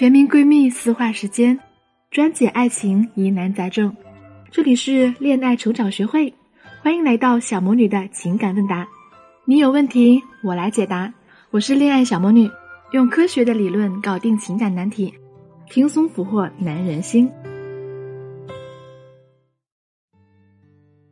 全民闺蜜私话时间，专解爱情疑难杂症。这里是恋爱成长学会，欢迎来到小魔女的情感问答。你有问题，我来解答。我是恋爱小魔女，用科学的理论搞定情感难题，轻松俘获男人心。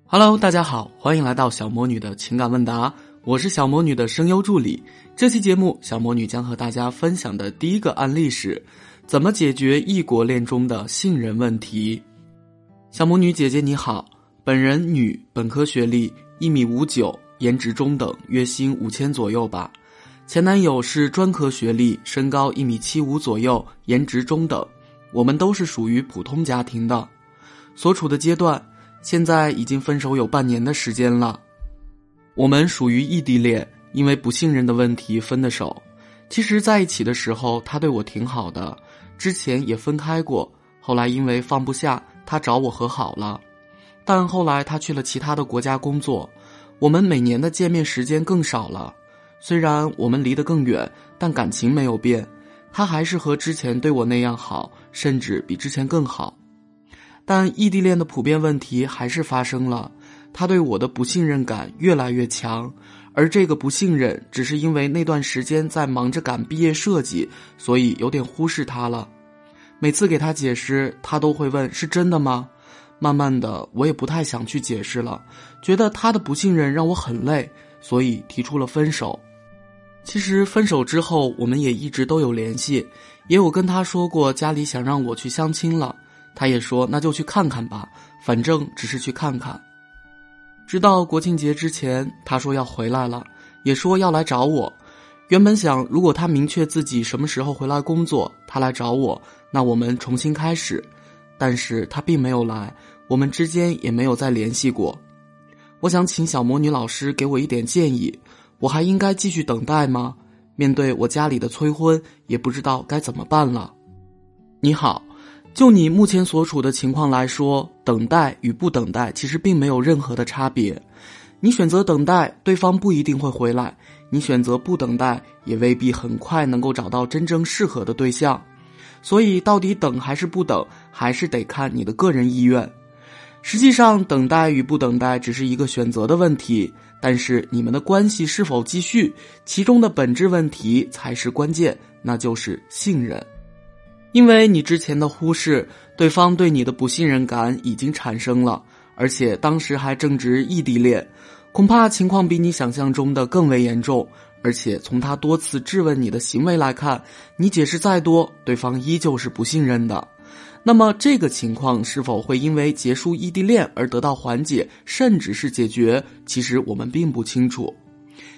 Hello，大家好，欢迎来到小魔女的情感问答。我是小魔女的声优助理。这期节目，小魔女将和大家分享的第一个案例是，怎么解决异国恋中的信任问题。小魔女姐姐你好，本人女，本科学历，一米五九，颜值中等，月薪五千左右吧。前男友是专科学历，身高一米七五左右，颜值中等。我们都是属于普通家庭的，所处的阶段，现在已经分手有半年的时间了。我们属于异地恋，因为不信任的问题分的手。其实在一起的时候，他对我挺好的，之前也分开过。后来因为放不下，他找我和好了。但后来他去了其他的国家工作，我们每年的见面时间更少了。虽然我们离得更远，但感情没有变，他还是和之前对我那样好，甚至比之前更好。但异地恋的普遍问题还是发生了。他对我的不信任感越来越强，而这个不信任只是因为那段时间在忙着赶毕业设计，所以有点忽视他了。每次给他解释，他都会问：“是真的吗？”慢慢的，我也不太想去解释了，觉得他的不信任让我很累，所以提出了分手。其实分手之后，我们也一直都有联系，也有跟他说过家里想让我去相亲了，他也说那就去看看吧，反正只是去看看。直到国庆节之前，他说要回来了，也说要来找我。原本想，如果他明确自己什么时候回来工作，他来找我，那我们重新开始。但是他并没有来，我们之间也没有再联系过。我想请小魔女老师给我一点建议，我还应该继续等待吗？面对我家里的催婚，也不知道该怎么办了。你好。就你目前所处的情况来说，等待与不等待其实并没有任何的差别。你选择等待，对方不一定会回来；你选择不等待，也未必很快能够找到真正适合的对象。所以，到底等还是不等，还是得看你的个人意愿。实际上，等待与不等待只是一个选择的问题，但是你们的关系是否继续，其中的本质问题才是关键，那就是信任。因为你之前的忽视，对方对你的不信任感已经产生了，而且当时还正值异地恋，恐怕情况比你想象中的更为严重。而且从他多次质问你的行为来看，你解释再多，对方依旧是不信任的。那么这个情况是否会因为结束异地恋而得到缓解，甚至是解决？其实我们并不清楚。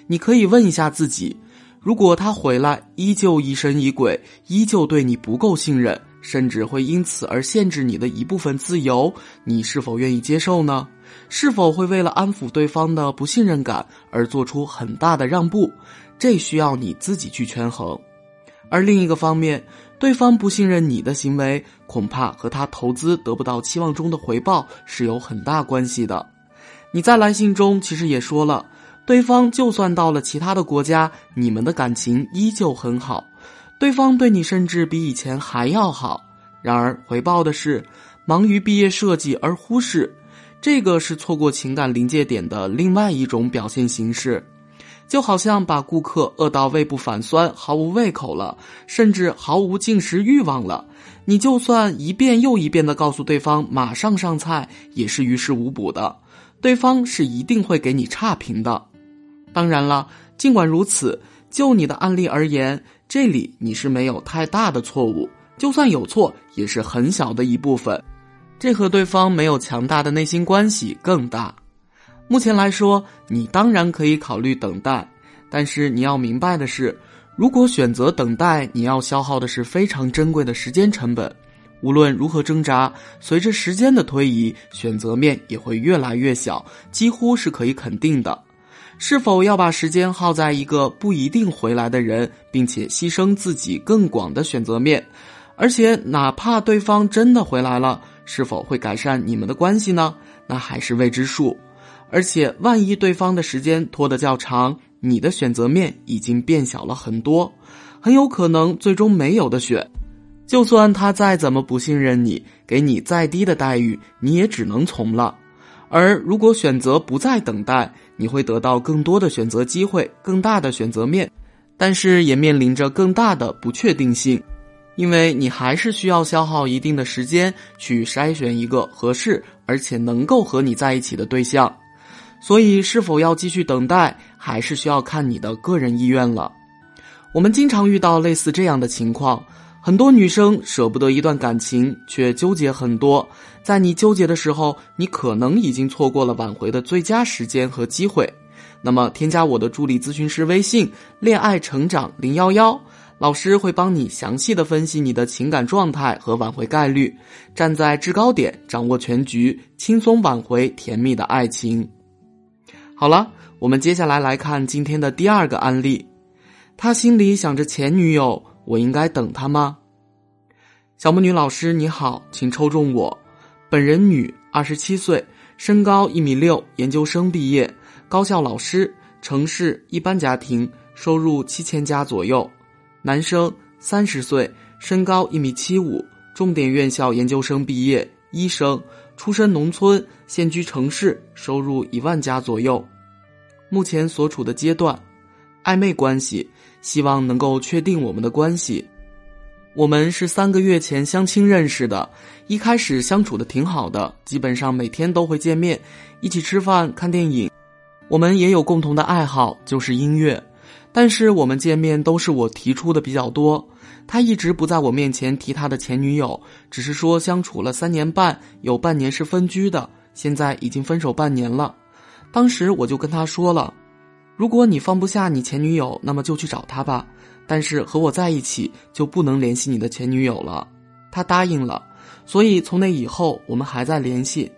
你可以问一下自己。如果他回来依旧疑神疑鬼，依旧对你不够信任，甚至会因此而限制你的一部分自由，你是否愿意接受呢？是否会为了安抚对方的不信任感而做出很大的让步？这需要你自己去权衡。而另一个方面，对方不信任你的行为，恐怕和他投资得不到期望中的回报是有很大关系的。你在来信中其实也说了。对方就算到了其他的国家，你们的感情依旧很好，对方对你甚至比以前还要好。然而回报的是，忙于毕业设计而忽视，这个是错过情感临界点的另外一种表现形式。就好像把顾客饿到胃部反酸，毫无胃口了，甚至毫无进食欲望了，你就算一遍又一遍的告诉对方马上上菜，也是于事无补的，对方是一定会给你差评的。当然了，尽管如此，就你的案例而言，这里你是没有太大的错误，就算有错，也是很小的一部分。这和对方没有强大的内心关系更大。目前来说，你当然可以考虑等待，但是你要明白的是，如果选择等待，你要消耗的是非常珍贵的时间成本。无论如何挣扎，随着时间的推移，选择面也会越来越小，几乎是可以肯定的。是否要把时间耗在一个不一定回来的人，并且牺牲自己更广的选择面？而且，哪怕对方真的回来了，是否会改善你们的关系呢？那还是未知数。而且，万一对方的时间拖得较长，你的选择面已经变小了很多，很有可能最终没有的选。就算他再怎么不信任你，给你再低的待遇，你也只能从了。而如果选择不再等待，你会得到更多的选择机会，更大的选择面，但是也面临着更大的不确定性，因为你还是需要消耗一定的时间去筛选一个合适而且能够和你在一起的对象。所以，是否要继续等待，还是需要看你的个人意愿了。我们经常遇到类似这样的情况。很多女生舍不得一段感情，却纠结很多。在你纠结的时候，你可能已经错过了挽回的最佳时间和机会。那么，添加我的助理咨询师微信“恋爱成长零幺幺”，老师会帮你详细的分析你的情感状态和挽回概率，站在制高点，掌握全局，轻松挽回甜蜜的爱情。好了，我们接下来来看今天的第二个案例。他心里想着前女友。我应该等他吗？小魔女老师你好，请抽中我。本人女，二十七岁，身高一米六，研究生毕业，高校老师，城市一般家庭，收入七千加左右。男生，三十岁，身高一米七五，重点院校研究生毕业，医生，出身农村，现居城市，收入一万加左右。目前所处的阶段，暧昧关系。希望能够确定我们的关系。我们是三个月前相亲认识的，一开始相处的挺好的，基本上每天都会见面，一起吃饭、看电影。我们也有共同的爱好，就是音乐。但是我们见面都是我提出的比较多，他一直不在我面前提他的前女友，只是说相处了三年半，有半年是分居的，现在已经分手半年了。当时我就跟他说了。如果你放不下你前女友，那么就去找她吧。但是和我在一起就不能联系你的前女友了。他答应了，所以从那以后我们还在联系。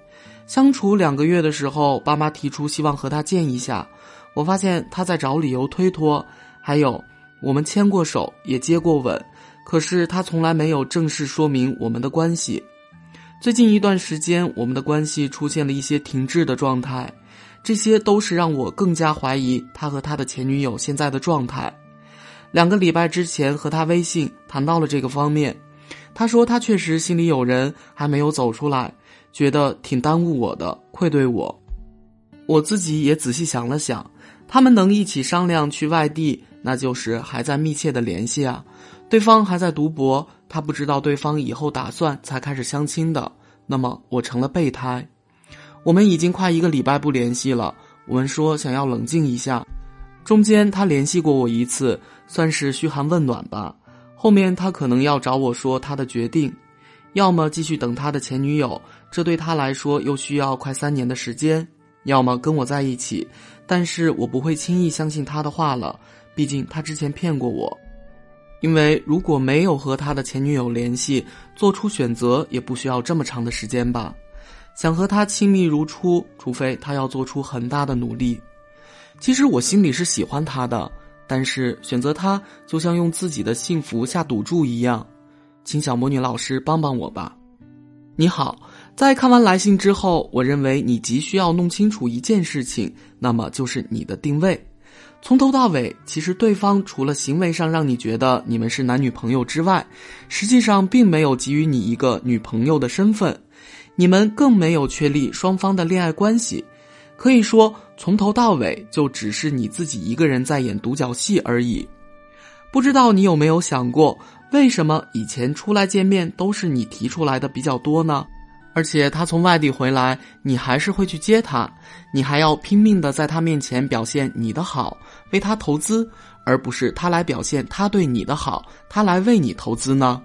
相处两个月的时候，爸妈提出希望和他见一下，我发现他在找理由推脱。还有，我们牵过手，也接过吻，可是他从来没有正式说明我们的关系。最近一段时间，我们的关系出现了一些停滞的状态。这些都是让我更加怀疑他和他的前女友现在的状态。两个礼拜之前和他微信谈到了这个方面，他说他确实心里有人，还没有走出来，觉得挺耽误我的，愧对我。我自己也仔细想了想，他们能一起商量去外地，那就是还在密切的联系啊。对方还在读博，他不知道对方以后打算才开始相亲的，那么我成了备胎。我们已经快一个礼拜不联系了。我们说想要冷静一下，中间他联系过我一次，算是嘘寒问暖吧。后面他可能要找我说他的决定，要么继续等他的前女友，这对他来说又需要快三年的时间；要么跟我在一起，但是我不会轻易相信他的话了，毕竟他之前骗过我。因为如果没有和他的前女友联系，做出选择也不需要这么长的时间吧。想和他亲密如初，除非他要做出很大的努力。其实我心里是喜欢他的，但是选择他就像用自己的幸福下赌注一样。请小魔女老师帮帮我吧。你好，在看完来信之后，我认为你急需要弄清楚一件事情，那么就是你的定位。从头到尾，其实对方除了行为上让你觉得你们是男女朋友之外，实际上并没有给予你一个女朋友的身份。你们更没有确立双方的恋爱关系，可以说从头到尾就只是你自己一个人在演独角戏而已。不知道你有没有想过，为什么以前出来见面都是你提出来的比较多呢？而且他从外地回来，你还是会去接他，你还要拼命的在他面前表现你的好，为他投资，而不是他来表现他对你的好，他来为你投资呢？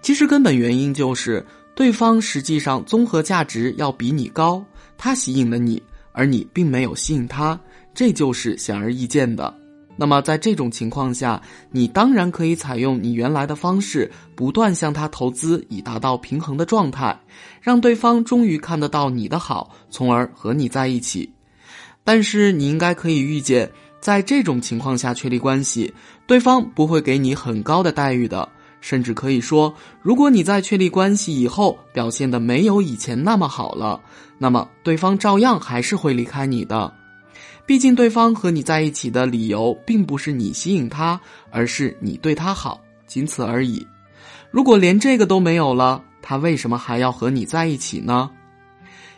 其实根本原因就是。对方实际上综合价值要比你高，他吸引了你，而你并没有吸引他，这就是显而易见的。那么在这种情况下，你当然可以采用你原来的方式，不断向他投资，以达到平衡的状态，让对方终于看得到你的好，从而和你在一起。但是你应该可以预见，在这种情况下确立关系，对方不会给你很高的待遇的。甚至可以说，如果你在确立关系以后表现的没有以前那么好了，那么对方照样还是会离开你的。毕竟，对方和你在一起的理由并不是你吸引他，而是你对他好，仅此而已。如果连这个都没有了，他为什么还要和你在一起呢？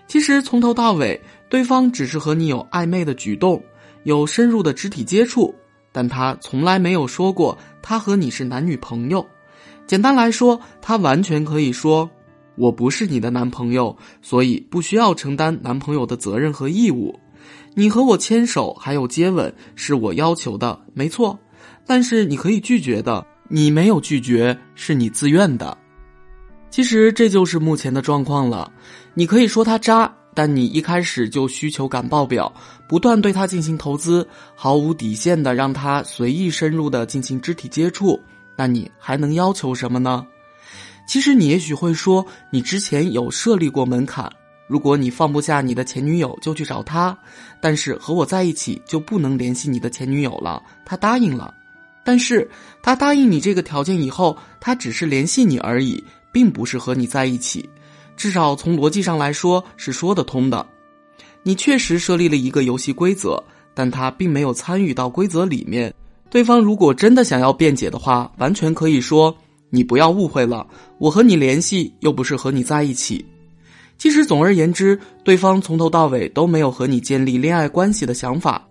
其实从头到尾，对方只是和你有暧昧的举动，有深入的肢体接触，但他从来没有说过他和你是男女朋友。简单来说，他完全可以说：“我不是你的男朋友，所以不需要承担男朋友的责任和义务。你和我牵手还有接吻是我要求的，没错，但是你可以拒绝的。你没有拒绝，是你自愿的。其实这就是目前的状况了。你可以说他渣，但你一开始就需求感爆表，不断对他进行投资，毫无底线的让他随意深入的进行肢体接触，那你还能要求什么呢？其实你也许会说，你之前有设立过门槛，如果你放不下你的前女友，就去找他，但是和我在一起就不能联系你的前女友了。他答应了，但是他答应你这个条件以后，他只是联系你而已。并不是和你在一起，至少从逻辑上来说是说得通的。你确实设立了一个游戏规则，但他并没有参与到规则里面。对方如果真的想要辩解的话，完全可以说：“你不要误会了，我和你联系又不是和你在一起。”其实，总而言之，对方从头到尾都没有和你建立恋爱关系的想法，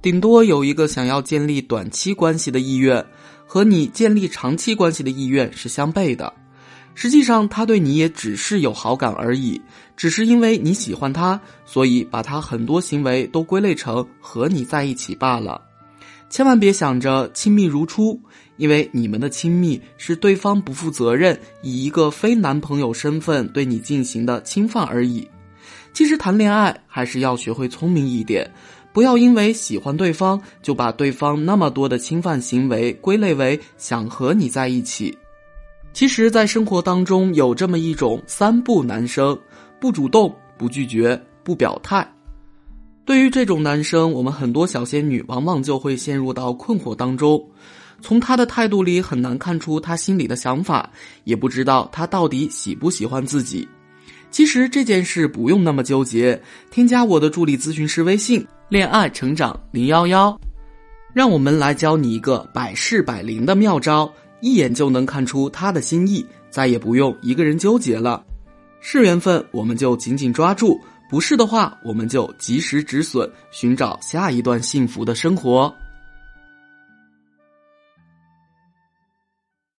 顶多有一个想要建立短期关系的意愿，和你建立长期关系的意愿是相悖的。实际上，他对你也只是有好感而已，只是因为你喜欢他，所以把他很多行为都归类成和你在一起罢了。千万别想着亲密如初，因为你们的亲密是对方不负责任，以一个非男朋友身份对你进行的侵犯而已。其实谈恋爱还是要学会聪明一点，不要因为喜欢对方就把对方那么多的侵犯行为归类为想和你在一起。其实，在生活当中有这么一种三不男生：不主动、不拒绝、不表态。对于这种男生，我们很多小仙女往往就会陷入到困惑当中。从他的态度里很难看出他心里的想法，也不知道他到底喜不喜欢自己。其实这件事不用那么纠结，添加我的助理咨询师微信“恋爱成长零幺幺”，让我们来教你一个百试百灵的妙招。一眼就能看出他的心意，再也不用一个人纠结了。是缘分，我们就紧紧抓住；不是的话，我们就及时止损，寻找下一段幸福的生活。